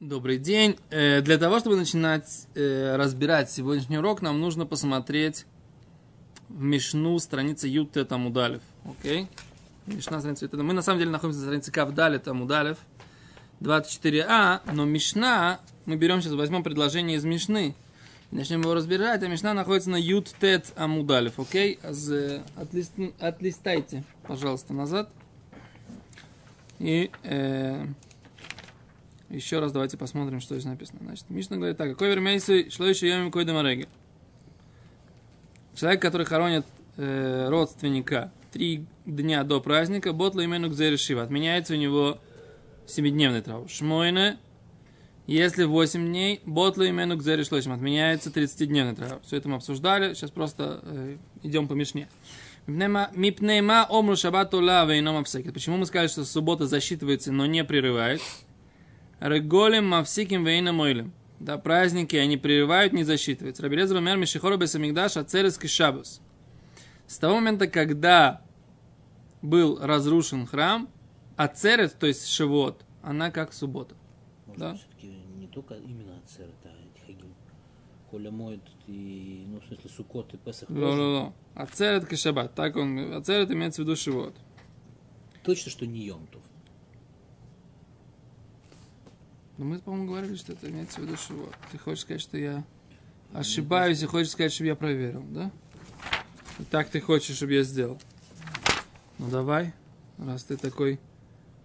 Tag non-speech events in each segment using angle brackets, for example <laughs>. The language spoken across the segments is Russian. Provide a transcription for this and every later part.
Добрый день. Э, Для того, чтобы начинать э, разбирать сегодняшний урок, нам нужно посмотреть в Мишну страница Ютте Тамудалев. Окей? Мишна страница Ютте. Мы на самом деле находимся на странице Кавдале Тамудалев. 24а, но Мишна, мы берем сейчас, возьмем предложение из Мишны, начнем его разбирать, а Мишна находится на Ют Тет Амудалев, окей? Отлистайте, пожалуйста, назад. И э, еще раз давайте посмотрим, что здесь написано. Значит, Мишна говорит так. Какой вермейсы шло еще йоми кой? Человек, который хоронит э, родственника три дня до праздника, ботла имену кзерешива. Отменяется у него семидневный траур. Шмойне, если 8 дней, ботла имену кзерешлойшим. Отменяется 30-дневный траур. Все это мы обсуждали. Сейчас просто э, идем по Мишне. Мипнейма омру ула вейном апсекет. Почему мы сказали, что суббота засчитывается, но не прерывает? Реголем мавсиким вейна мойлем. Да, праздники, они прерывают, не засчитываются. Рабелез Ромер Мишихора Бесамигдаш Ацерес Шабус. С того момента, когда был разрушен храм, Ацерет, то есть Шивот, она как суббота. Может, Да. все-таки не только именно Ацерет, а хагим. Коля моет и, ну, в смысле, Сукот и Песах тоже. Ло-ло-ло. Ацерет Кашабат. Так он, Ацерет имеется в виду Шивот. Точно, что не Йомтов. Но мы, по-моему, говорили, что это имеется в виду Шивот. Ты хочешь сказать, что я ошибаюсь и хочешь сказать, чтобы я проверил, да? И так ты хочешь, чтобы я сделал. Ну давай, раз ты такой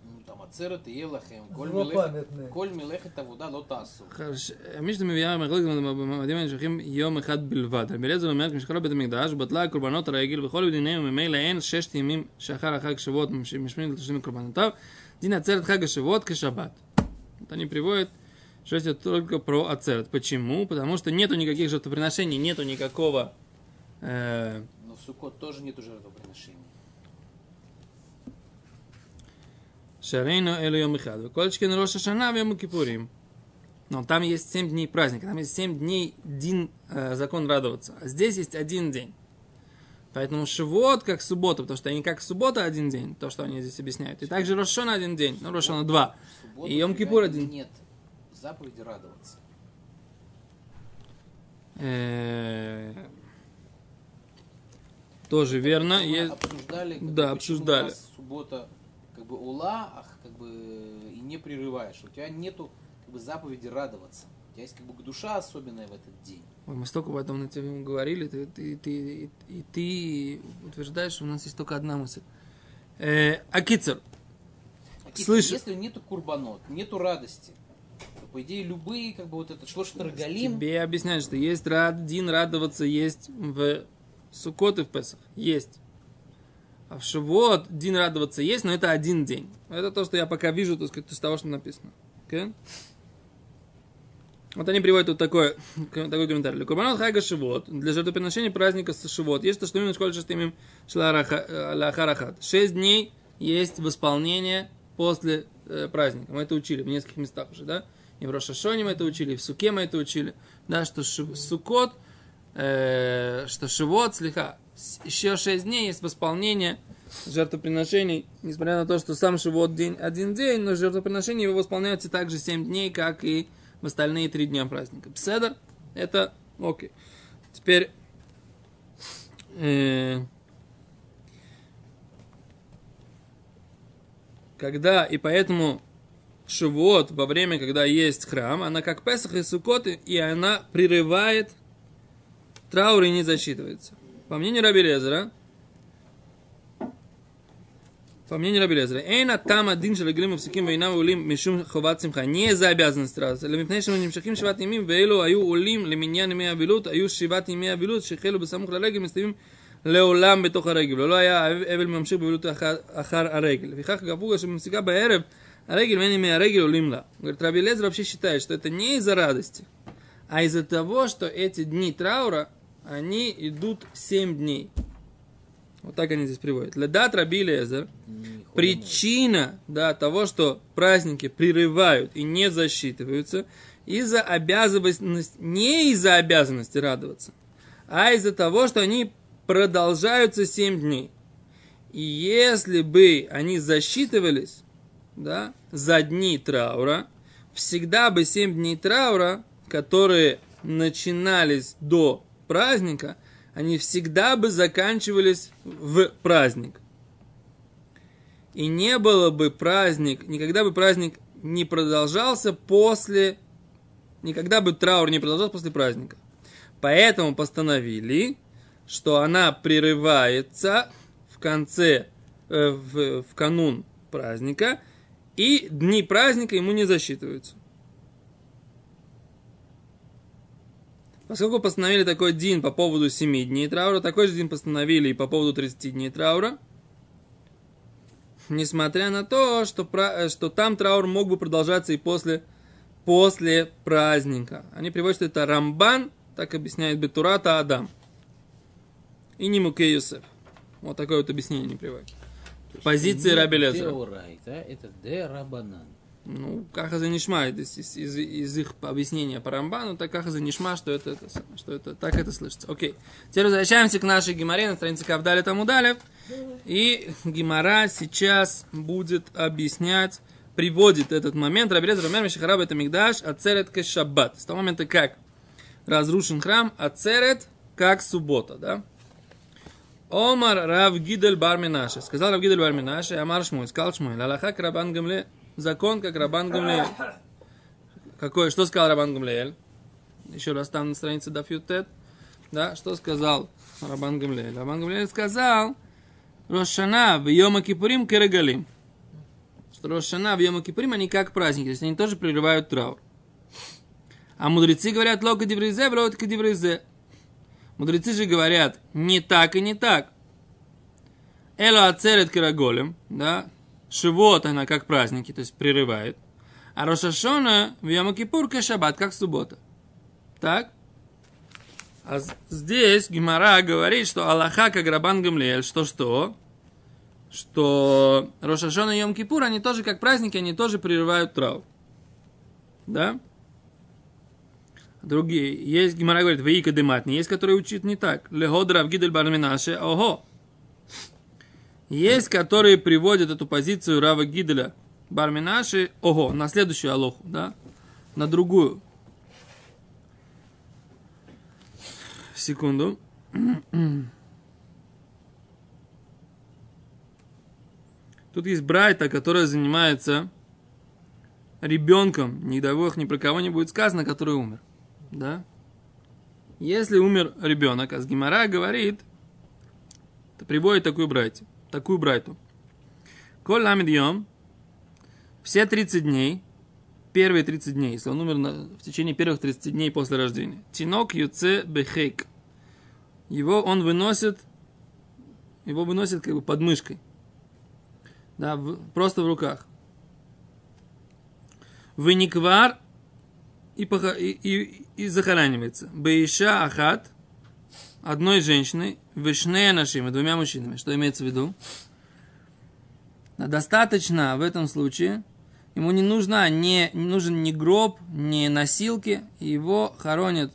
Ну, там עצרת תהיה לכם, כל לא מלאכת- פנטנה. כל מלאכת עבודה לא תעשו. חש- מי שאתה מביאה מחלוקת במועדים הנמשכים יום אחד בלבד. רבי אליעזר אומר, כשכל בית המקדש, בטלה קורבנות הרגל וכל בדיניהם וממילא אין ששת ימים שאחר החג שבועות משמיעים לתשלום קורבנותיו, דין עצרת חג השבועות כשבת. Они приводят, что это только про ацерет. Почему? Потому что нету никаких жертвоприношений, нету никакого э, Но в Суккот тоже нету жертвоприношений. Шарейну элю йом ихад. Колечки на Роша Шана в. Но там есть 7 дней праздника, там есть 7 дней дин, э, закон радоваться. А здесь есть один день. Поэтому Шивот как суббота, потому что они как суббота один день, то, что они здесь объясняют. И также Рошона один день, ну Рошона два. Субботу И Йом Кипур один. Нет заповеди радоваться. Э, Тоже верно. Мы обсуждали, как Да, обсуждали. суббота как бы ула, ах, как бы и не прерываешь. У тебя нету как бы заповеди радоваться. У тебя есть как бы душа особенная в этот день. Ой, мы столько об этом на тебе говорили, ты, ты, ты, и, ты утверждаешь, что у нас есть только одна мысль. Э, Акицер, Слышь- Если нету курбанот, нету радости, то по идее любые как бы вот это шло что рогалим, Тебе объясняют, что есть рад, дин радоваться, есть в Суккот и в Песах. Есть. А в Шивот дин радоваться есть, но это один день. Это то, что я пока вижу, так сказать, из того, что написано. Окей? Вот они приводят тут такой, такой комментарий. Курбанот Хайга Шивот, для жертвоприношения праздника Шивот, есть то, что именно школе шестым Лахарахат. Шесть дней есть восполнение после э, праздника. Мы это учили в нескольких местах уже, да? И в Рошашоне мы это учили, и в Суке мы это учили. Да, что Ши- Суккот, э, что Шивот, слегка, еще шесть дней есть восполнение жертвоприношений, несмотря на то, что сам Шивот день, один день, но жертвоприношения его восполняются также семь дней, как и в остальные три дня праздника. Пседер, это окей. Теперь, э, когда, и поэтому Шивот во время, когда есть храм, она как Песах и Суккот, и она прерывает траур и не засчитывается. По мнению Раби Лезера, по мнению Раби Лезера, эйна там один шелеглим мфсиким вейнам улим мишум ховат симха, не за обязанность радоваться, אלא מפני שהם נמשכים שבעת ימים, ואלו היו עולים למניין ימי אבילות, היו שבעת ימי אבילות שהחלו בסמוך לרגל, מסתיימים לעולם בתוך הרגל, ולא היה אבל ממשיך בבילות אחר, אחר הרגל. לפיכך גבוה שמפסיקה בערב הרגל ואין ימי הרגל עולים לה. Говорит, Раби Лезер вообще считает, что это не из-за радости, а из-за того, что эти дни траура, они идут 7 дней. Вот так они здесь приводят. Ледат Раби Лезер, причина да, того, что праздники прерывают и не засчитываются, из-за обязанности, не из-за обязанности радоваться, а из-за того, что они продолжаются 7 дней. И если бы они засчитывались да, за дни траура, всегда бы семь дней траура, которые начинались до праздника, они всегда бы заканчивались в праздник. И не было бы праздник, никогда бы праздник не продолжался после, никогда бы траур не продолжался после праздника. Поэтому постановили, что она прерывается в конце, э, в, в канун праздника, и дни праздника ему не засчитываются. Поскольку постановили такой день по поводу 7 дней траура, такой же день постановили и по поводу 30 дней траура, несмотря на то, что, что там траур мог бы продолжаться и после, после праздника. Они приводят, что это Рамбан, так объясняет Бетурата Адам. И не Муке Юсеф. Вот такое вот объяснение не приводит. Позиции Раби Лезера. Деорайта, это де Рабанан. Ну, как это нишма, из, из, из, из их объяснения по Рамбану, так как это нишма, что это, это, что это, так это слышится. Окей. Теперь возвращаемся к нашей геморе на странице Кавдали Тамудалев. И гемора сейчас будет объяснять, приводит этот момент. Рабелез Рамер Мишахараб это Мигдаш, Ацерет Кешаббат. С того момента, как разрушен храм, Ацерет как суббота, да? Омар Рав Гидель Барминаше. Сказал Рав Гидель Барминаше, Амар Шмуй, сказал Шмуй, Лалаха Крабан Гамле, закон, как Рабан Гамлеэль. Какой, что сказал Рабан Гамлеэль? Еще раз там на странице Дафютет. Да, что сказал Рабан Гамлеэль? Рабан Гамлеэль сказал, Рошана в Йома Кипурим Керегалим. Что Рошана в Йома Кипурим, они как праздники, то есть они тоже прерывают траур. А мудрецы говорят, лока дивризе, лока дивризе. Мудрецы же говорят, не так и не так. Эла ацерет караголем, да, Шивот она как праздники, то есть прерывает. А Рошашона в Ямакипур шаббат, как суббота. Так? А здесь Гимара говорит, что Аллаха как Рабан Гамлиэль, что что? Что Рошашона и Йом Кипур, они тоже как праздники, они тоже прерывают траур. Да? Другие. Есть, Гимара говорит, Вейка Дематни, есть, которые учат не так. Леходра в Гидель Барминаше, ого. Есть, которые приводят эту позицию Рава Гиделя Барминаши, ого, на следующую алоху, да, на другую. Секунду. Тут есть Брайта, которая занимается ребенком, не дай бог, ни про кого не будет сказано, который умер. Да? Если умер ребенок, а с Гимара говорит, то приводит такую брайту такую брайту. Коль ламид йом, все 30 дней, первые 30 дней, если он умер на, в течение первых 30 дней после рождения. Тинок юце бехейк. Его он выносит, его выносит как бы под мышкой. Да, в, просто в руках. Выниквар и, и, и, захоранивается. Бейша ахат, одной женщиной, вишнея нашими, двумя мужчинами. Что имеется в виду? Достаточно в этом случае, ему не, нужна, не, не нужен ни гроб, ни носилки, его хоронят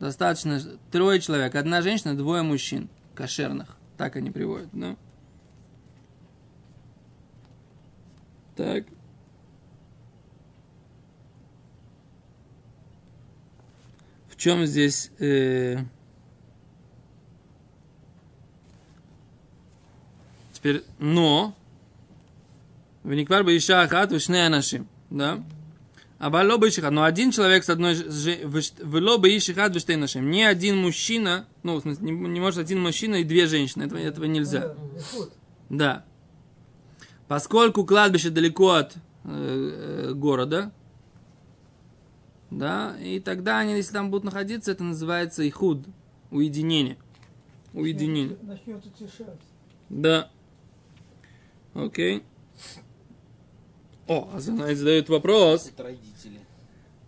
достаточно трое человек, одна женщина, двое мужчин кошерных. Так они приводят, да? Так. В чем здесь... Э, Теперь, но, Вениквар бы иша ахат, вишне анашим, да? А бало бы но один человек с одной вело бы ишихат вештей нашим. Не один мужчина, ну, в смысле, не, не может один мужчина и две женщины. Этого, этого нельзя. Да. Поскольку кладбище далеко от э, города, да, и тогда они, если там будут находиться, это называется ихуд, уединение. Уединение. Начнет утешать. Да. Окей. О, а она задает вопрос. Это родители.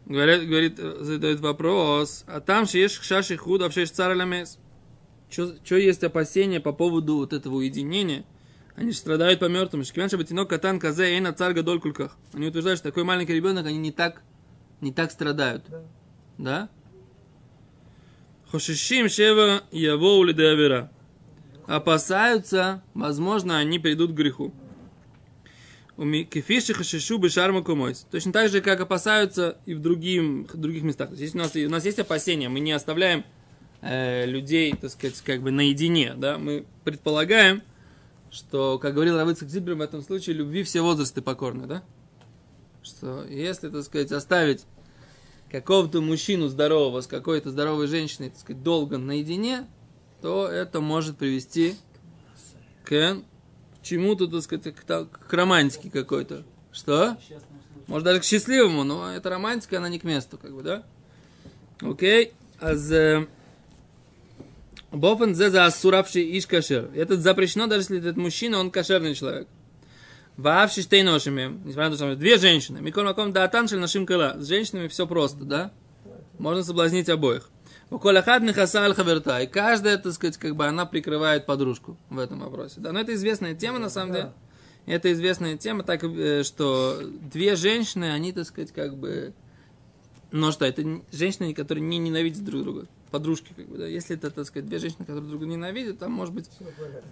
Говорит, говорит, задает вопрос. А там же есть шаши а есть царь ламес. Что есть опасения по поводу вот этого уединения? Они же страдают по мертвым. Шкиван шабатинок катан казе и на царь гадоль кульках. Они утверждают, что такой маленький ребенок, они не так, не так страдают. Да. Да? Хошишим шева яво улидеавера. Опасаются, возможно, они придут к греху. Кефиши хашишу бешарма кумойс. Точно так же, как опасаются и в другим, других местах. То есть у нас, у нас есть опасения, мы не оставляем э, людей, так сказать, как бы наедине, да, мы предполагаем, что, как говорил Равыцк Зибер в этом случае, любви все возрасты покорны, да? Что если, так сказать, оставить какого-то мужчину здорового с какой-то здоровой женщиной, так сказать, долго наедине, то это может привести к чему-то, так сказать, к, романтике какой-то. Что? Может даже к счастливому, но эта романтика, она не к месту, как бы, да? Окей. Аз Бофен зе за асуравший иш кашер. Это запрещено, даже если этот мужчина, он кошерный человек. Вообще штейношими, несмотря на то, что две женщины. Микол Маком да атаншель нашим крыла. С женщинами все просто, да? Можно соблазнить обоих. У Колахад Михаса аль Хаверта. И каждая, так сказать, как бы она прикрывает подружку в этом вопросе. Да, но это известная тема, на самом деле. Это известная тема, так э, что две женщины, они, так сказать, как бы... Ну что, это женщины, которые не ненавидят друг друга подружки, как бы, да. Если это, так сказать, две женщины, которые друг друга ненавидят, там, может быть,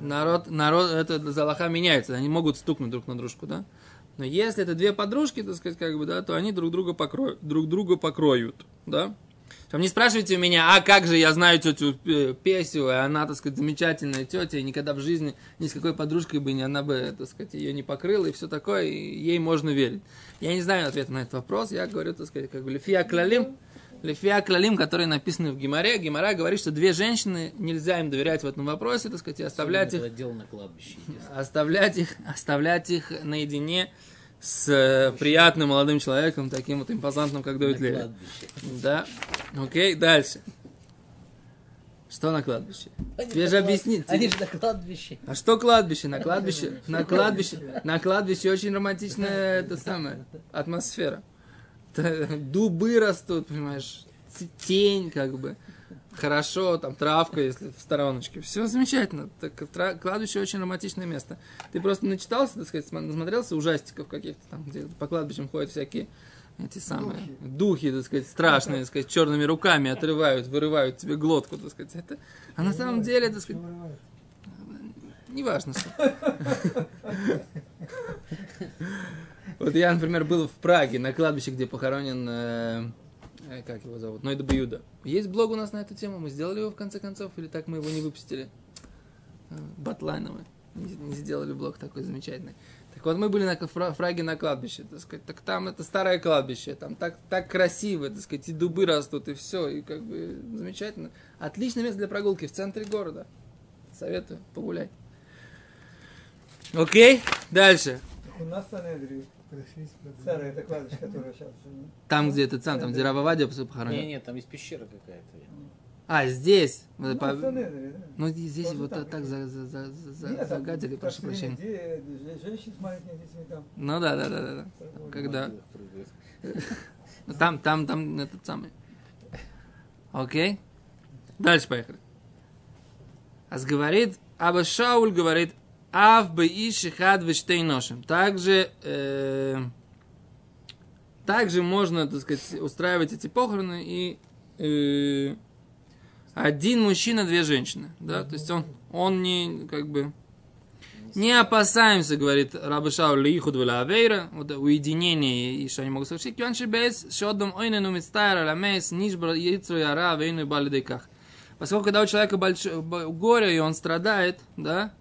народ, народ, это залаха меняется, они могут стукнуть друг на дружку, да. Но если это две подружки, так сказать, как бы, да, то они друг друга покроют, друг друга покроют, да. Там не спрашивайте у меня, а как же я знаю тетю э, Песю, и она, так сказать, замечательная тетя, и никогда в жизни ни с какой подружкой бы не, она бы, так сказать, ее не покрыла, и все такое, и ей можно верить. Я не знаю ответа на этот вопрос, я говорю, так сказать, как бы, лифия клалим, Лефия Клалим, которые написаны в Гимаре. Гимара говорит, что две женщины, нельзя им доверять в этом вопросе, так сказать, и оставлять их, на кладбище. оставлять их, оставлять их наедине с э, приятным молодым человеком, таким вот импозантным, как Давид Леви. Да. Окей, дальше. Что на кладбище? Они Тебе же клад- объяснить. Они же на кладбище. А что кладбище? На кладбище, на кладбище, на кладбище очень романтичная это самая атмосфера. Дубы растут, понимаешь, тень как бы. Хорошо, там травка, если в стороночке. Все замечательно. Так, тра- кладбище очень романтичное место. Ты просто начитался, так сказать, см- насмотрелся ужастиков каких-то там, где по кладбищам ходят всякие эти самые духи, так сказать, страшные, так сказать, черными руками отрывают, вырывают тебе глотку, так сказать. Это, а на самом деле, так сказать, неважно что. <laughs> Вот я, например, был в Праге, на кладбище, где похоронен, э, как его зовут, Нойда Бьюда. Есть блог у нас на эту тему, мы сделали его в конце концов, или так мы его не выпустили? Э, Батлайновый. Не, сделали блог такой замечательный. Так вот, мы были на Фра- Фраге на кладбище, так сказать, так там это старое кладбище, там так, так красиво, так сказать, и дубы растут, и все, и как бы замечательно. Отличное место для прогулки в центре города. Советую, погулять. Окей, дальше. У нас в Старое это кладбище, которое сейчас... Там, где этот сам, там, где Рава Вадия похоронен. Нет, нет, там есть пещера какая-то. А, здесь. Ну, по- в Санедре, да. Ну, здесь Тоже вот там. так за, за, за, за- Нет, там загадили, прошу пошли прощения. где- Женщины с маленькими детьми там. Ну да, да, да, да, да. Когда. <laughs> Ну, Там, там, там этот самый. Окей. Дальше поехали. Ас говорит, Аба Шауль говорит, Ав бы иши хад ношим. Также, э, также можно, так сказать, устраивать эти похороны и э, один мужчина, две женщины. Да? То есть он, он не, как бы, не опасаемся, говорит Раби Шауль, лихуд авейра, вот уединение, и что они могут совершить. Кюанши бейс, шодом ойнену мицтайра ламейс, нишбра яйцру яра, вейну и балидейках. Поскольку когда у человека большое горе, и он страдает, да,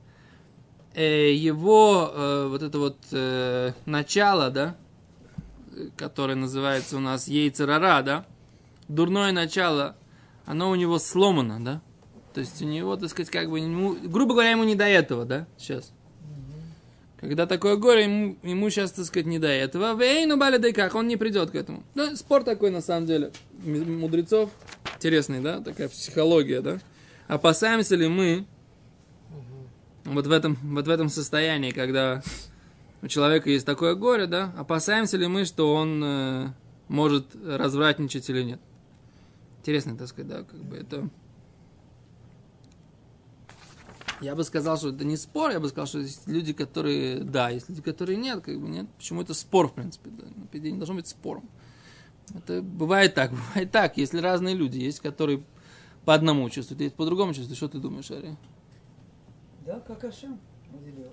его э, вот это вот э, начало, да, э, которое называется у нас яйцерара, да, дурное начало, оно у него сломано, да, то есть у него, так сказать, как бы, ему, грубо говоря, ему не до этого, да, сейчас. Когда такое горе, ему, ему сейчас, так сказать, не до этого. Вейну как, он не придет к этому. Ну, спор такой, на самом деле, мудрецов. Интересный, да, такая психология, да. Опасаемся ли мы вот в этом, вот в этом состоянии, когда у человека есть такое горе, да, опасаемся ли мы, что он э, может развратничать или нет. Интересно, так сказать, да, как бы это... Я бы сказал, что это не спор, я бы сказал, что есть люди, которые да, есть люди, которые нет, как бы нет. Почему это спор, в принципе, да? Ну, по идее, не должно быть спором. Это бывает так, <laughs> бывает так, если разные люди есть, которые по одному чувствуют, есть по другому чувствуют. Что ты думаешь, Ари? Да, как Ашем наделил.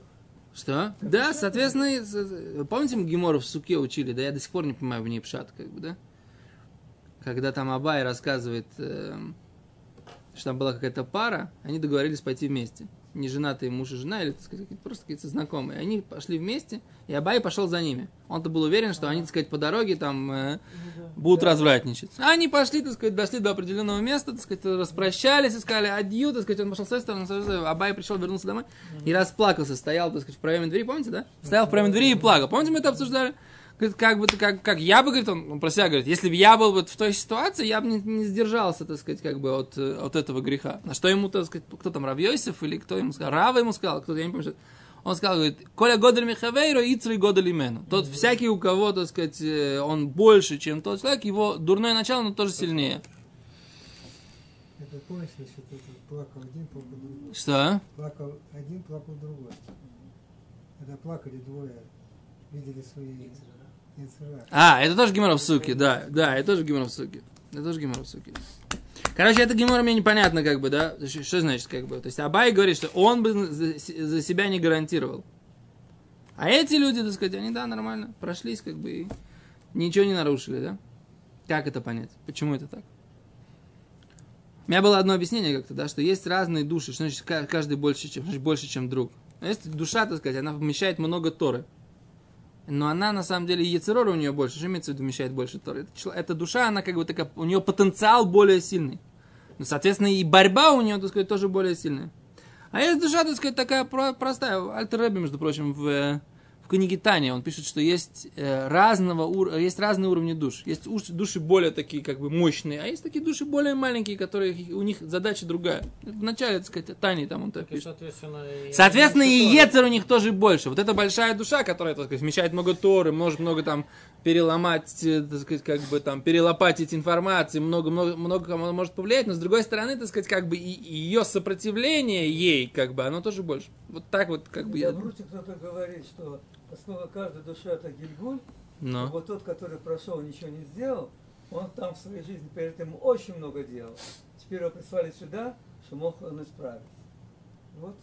Что? Да, соответственно, помните, мы Гемору в суке учили, да, я до сих пор не понимаю в ней пшат, как бы, да? Когда там Абай рассказывает, эм, что там была какая-то пара, они договорились пойти вместе. Не женатые муж и жена, или, так сказать, просто какие-то знакомые. Они пошли вместе, и Абай пошел за ними. Он-то был уверен, что они, так сказать, по дороге там э, будут развратничать. А они пошли, так сказать, дошли до определенного места, так сказать, распрощались, искали адью, так сказать, он пошел с той стороны, стороны. Абай пришел, вернулся домой и расплакался, стоял, так сказать, в проеме двери, помните, да? Стоял в проеме двери и плакал. Помните, мы это обсуждали? Говорит, как бы, как, как я бы, говорит, он, он про себя говорит, если бы я был вот в той ситуации, я бы не, не сдержался, так сказать, как бы от, э, от этого греха. На что ему, так сказать, кто там, Равьосиф или кто ему сказал, Рава ему сказал, кто, я не помню, что он сказал, говорит, Коля Годель Михавейро, Ицри Годель Имену. Тот всякий, у кого, так сказать, э, он больше, чем тот человек, его дурное начало, но тоже сильнее. Это помнишь, значит, это плакал один, плакал другой. Что? Плакал один, плакал другой. Когда плакали двое, видели свои яйцера. А, это тоже Гимаров суки, да, да, это тоже Гимаров суки. Это тоже Гимаров суки. Короче, это Гимора мне непонятно, как бы, да? Что, значит, как бы? То есть Абай говорит, что он бы за, себя не гарантировал. А эти люди, так сказать, они, да, нормально, прошлись, как бы, и ничего не нарушили, да? Как это понять? Почему это так? У меня было одно объяснение как-то, да, что есть разные души, что значит ка- каждый больше, чем, значит, больше, чем друг. Есть душа, так сказать, она вмещает много Торы. Но она, на самом деле, яцерора у нее больше. Что имеется в виду вмещает больше Торы? Это, эта душа, она как бы такая, у нее потенциал более сильный. Ну, соответственно, и борьба у нее, так сказать, тоже более сильная. А есть душа, так сказать, такая про- простая. Альтер Рэбби, между прочим, в, э, в книге Таня, он пишет, что есть, э, разного, есть разные уровни душ. Есть души более такие, как бы, мощные, а есть такие души более маленькие, которые, у них задача другая. В начале, так сказать, Тани там он так И, пишет. соответственно, и Соответственно, и тоже. Ецер у них тоже больше. Вот эта большая душа, которая, так сказать, вмещает много Торы, может много там переломать, э, так сказать, как бы там, перелопатить информации, много, много, много может повлиять, но с другой стороны, так сказать, как бы и, и ее сопротивление ей, как бы, оно тоже больше. Вот так вот, как бы я... В Руте кто-то говорит, что основа каждой души это Гильгуль, а Но. вот тот, который прошел, ничего не сделал, он там в своей жизни перед этим очень много делал. Теперь его прислали сюда, что мог он исправить. Вот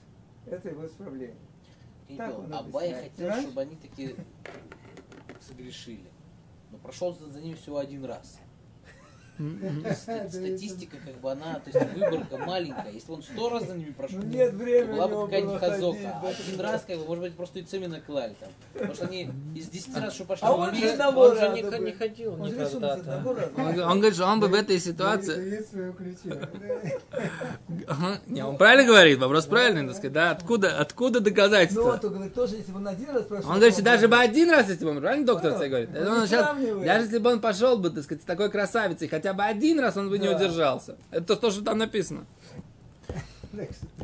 это его исправление. Не Так он Абай объясняет. хотел, Раньше- чтобы они такие согрешили. Но прошел за, за ними всего один раз. Статистика, как бы она, то есть выборка маленькая. Если он сто раз за ними прошел, Ну, нет времени была бы какая-нибудь хазока. один раз, как бы, может быть, просто и цеми наклали там. Потому что они из 10 раз, что пошли, А он же не, ходил раза. Он, говорит, что он бы в этой ситуации... <laughs> Не, он правильно говорит, вопрос правильный, так сказать, да? Откуда, откуда Ну доказательства? вот, он говорит, тоже, если бы он один раз прошел... Он говорит, что то даже бы один раз, если бы он, правильно доктор говорит? даже если бы он пошел бы, так сказать, с такой красавицей, хотя бы один раз он бы не Да. удержался. Это то, то, что там написано.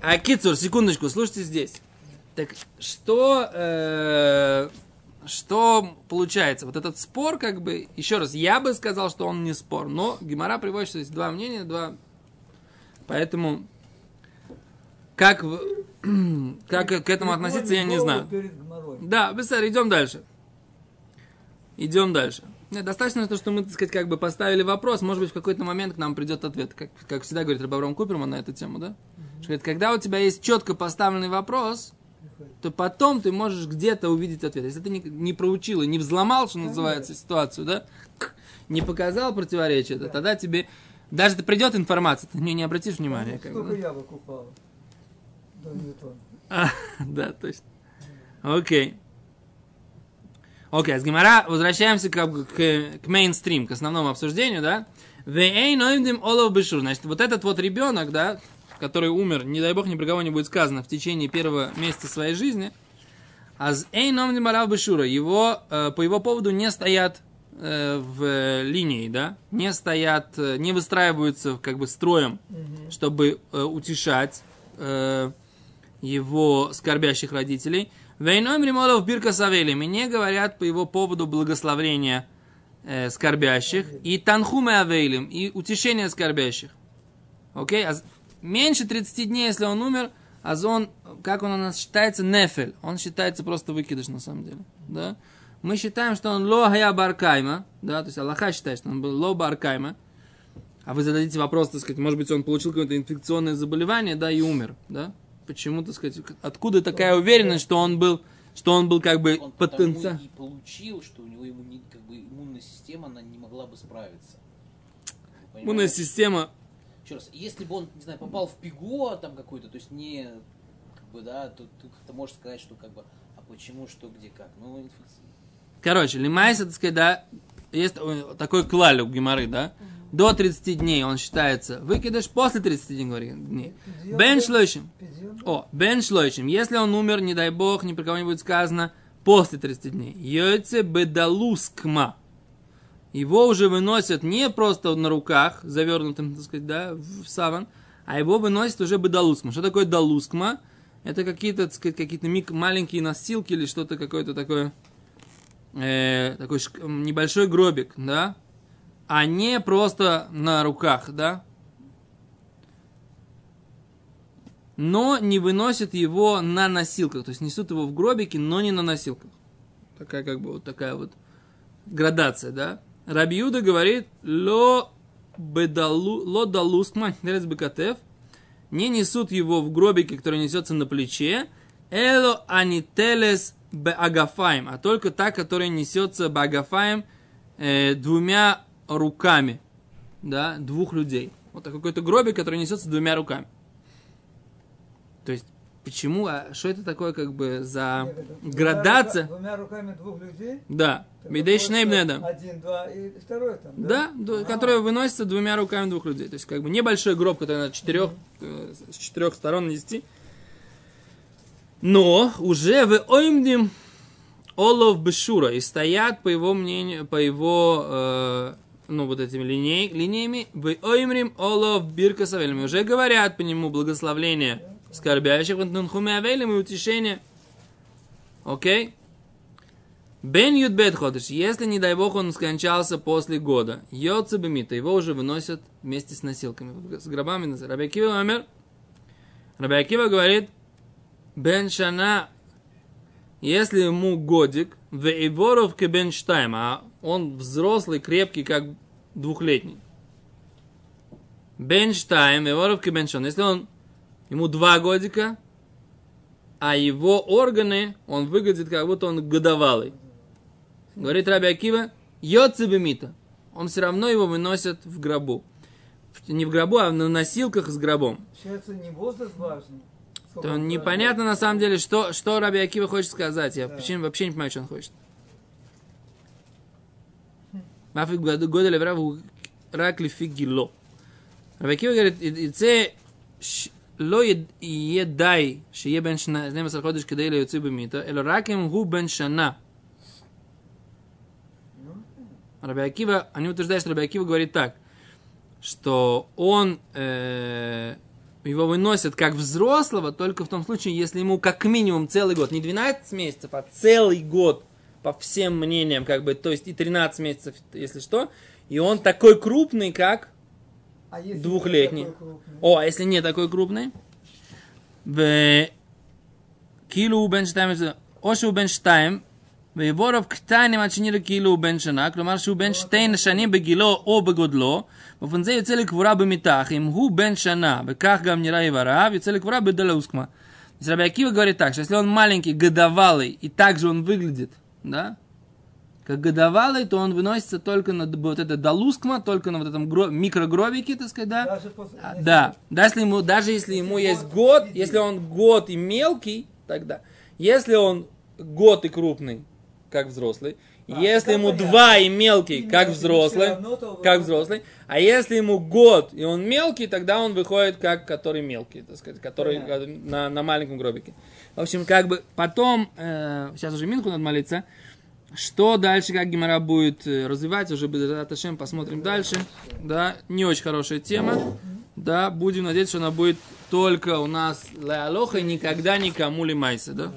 А Кицур, секундочку, слушайте здесь. Так что, э, что получается? Вот этот спор, как бы, еще раз, я бы сказал, что он не спор, но Гимара приводит, что есть два мнения, два. Поэтому, как, в- <clears throat> как к этому относиться, я не знаю. Да, быстро, идем дальше. Идем дальше. Нет, достаточно то, что мы, так сказать, как бы поставили вопрос, может быть, в какой-то момент к нам придет ответ, как, как всегда говорит Рабаврам Куперман на эту тему, да? Что говорит, когда у тебя есть четко поставленный вопрос, то потом ты можешь где-то увидеть ответ. Если ты не, не проучил и не взломал, что называется, ситуацию, да, не показал противоречие, то тогда тебе, даже ты придет информация, ты на нее не обратишь внимания. Как бы, Сколько да? яблок упало? До Ньютона. А, да, точно. Окей. Окей, с Гимара возвращаемся бы к, к мейнстрим, к основному обсуждению, да? Значит, вот этот вот ребенок, да, который умер, не дай бог, ни про кого не будет сказано, в течение первого месяца своей жизни, а с эй номдим алав бешура, его, э, по его поводу не стоят э, в линии, да, не стоят, э, не выстраиваются как бы строем, чтобы утешать его скорбящих родителей. Вейном ремолов бирка савелем. И не говорят по его поводу благословения э, скорбящих. И танхуме авейлем. И утешения скорбящих. Окей? А с- меньше 30 дней, если он умер, а он, как он у нас считается, нефель. Он считается просто выкидыш на самом деле. Да? Мы считаем, что он ло хая баркайма. Да? То есть Аллаха считает, что он был ло баркайма. А вы зададите вопрос, так сказать, может быть, он получил какое-то инфекционное заболевание, да, и умер, да? Почему, так сказать, откуда такая уверенность, что он был что он был как бы потенциал. и получил, что у него иммуни- как бы иммунная система, она не могла бы справиться. Иммунная система, Еще раз, если бы он, не знаю, попал в ПИГО там какой-то, то есть не, как бы, да, то ты как-то можешь сказать, что как бы, а почему, что, где, как. Ну, инфекция. короче, лимайса, так сказать, да, есть такой клаль у геморы, да, до 30 дней он считается выкидыш, после 30 дней. Бен шлойшим. О, бен шлойшим. Если он умер, не дай бог, ни про кого не будет сказано, после 30 дней. Йойце бедалускма. Его уже выносят не просто на руках, завернутым, так сказать, да, в саван, а его выносят уже бедалускма. Что такое далускма? Это какие-то, так сказать, какие-то мик- маленькие носилки или что-то какое-то такое, э, такой шк- небольшой гробик, да, а не просто на руках, да, но не выносят его на носилках. То есть несут его в гробике, но не на носилках. Такая как бы вот такая вот градация, да. Рабиуда говорит, ло бедалу, ло далускма, бекатев, не несут его в гробике, который несется на плече, эло анителес беагафаем, а только та, которая несется беагафаем э, двумя руками, да, двух людей. Вот такой какой-то гробик, который несется двумя руками. То есть, почему, а что это такое, как бы, за Двумя градация? рука- Двумя руками двух людей. Да. Шнейб недам. Один, два и второй там. Да, ду- А, который выносится двумя руками двух людей. То есть, как бы, небольшой гроб, который на четырех, э, с четырех сторон нести. Но уже в оймдим олов бешура и стоят, по его мнению, по его, э, ну, вот этими линей, линиями, в оймрим олов бирка. Уже говорят по нему благословление скорбящих, вот авелем и утешение. Окей? Бен Юдбет ходыш, если, не дай бог, он скончался после года, Йоца Бемита, его уже выносят вместе с носилками, с гробами. Рабиакива умер. Рабиакива говорит, Бен Шана, если ему годик, в Иворов Бен Штайм, а он взрослый, крепкий, как двухлетний. Бен Штайм, Иворов Бен Шан, если он, ему два годика, а его органы, он выглядит, как будто он годовалый. Говорит Раби Акива, Йоцебемита. Он все равно его выносят в гробу. Не в гробу, а на носилках с гробом. Получается, не возраст важен. сколько То он непонятно на самом деле, что, что Раби Акива хочет сказать. Я Да. почему- вообще не понимаю, что он хочет. Мафик года левраву рак лифи гило. Раби Акива говорит, «И- и це ש- לא י- יהיה די שיהיה בן שנה- 12 חודש כדי ליוצא במיתה, אלא רק אם הוא בן שנה. Раби Акива, они утверждают, что Раби Акива говорит так, что он, э, его выносят как взрослого только в том случае, если ему как минимум целый год, не 12 месяцев, а целый год, по всем мнениям, как бы, то есть и 13 месяцев, если что, и он такой крупный, как а двухлетний. О, а если не такой крупный? Килу Бенштайм, Ошу Бенштайм, ואיבורוב קטנים עד שנראה כאילו הוא בן שנה, כלומר שהוא בן שתי שנים בגילו או בגודלו, באופן זה יוצא לקבורה במיטה, אך אם הוא בן שנה, וכך גם нера Иварав, יוצא לקבורה בדלаускма. То есть Раби Акива говорит так, что если он маленький, годовалый, и также он выглядит, да, как годовалый, то он выносится только на вот это долускма, только на вот этом гро, микрогробике, так сказать, да. Даже, да. Если ему, даже если ему есть год, если он год и мелкий, тогда. Если он год и крупный, как взрослый, А, если ему понятно. два и мелкий, И как взрослый, равно, то как взрослый, а если ему год и он мелкий, тогда он выходит как который мелкий, так сказать, который Понятно. э, на, на маленьком гробике. В общем, как бы потом, э, сейчас уже Минку надо молиться, что дальше, как Гимара будет э, развивать, уже Аташем посмотрим дальше. Да, не очень хорошая тема. Да, будем надеяться, что она будет только у нас Леалоха и никогда никому ли Майса, да?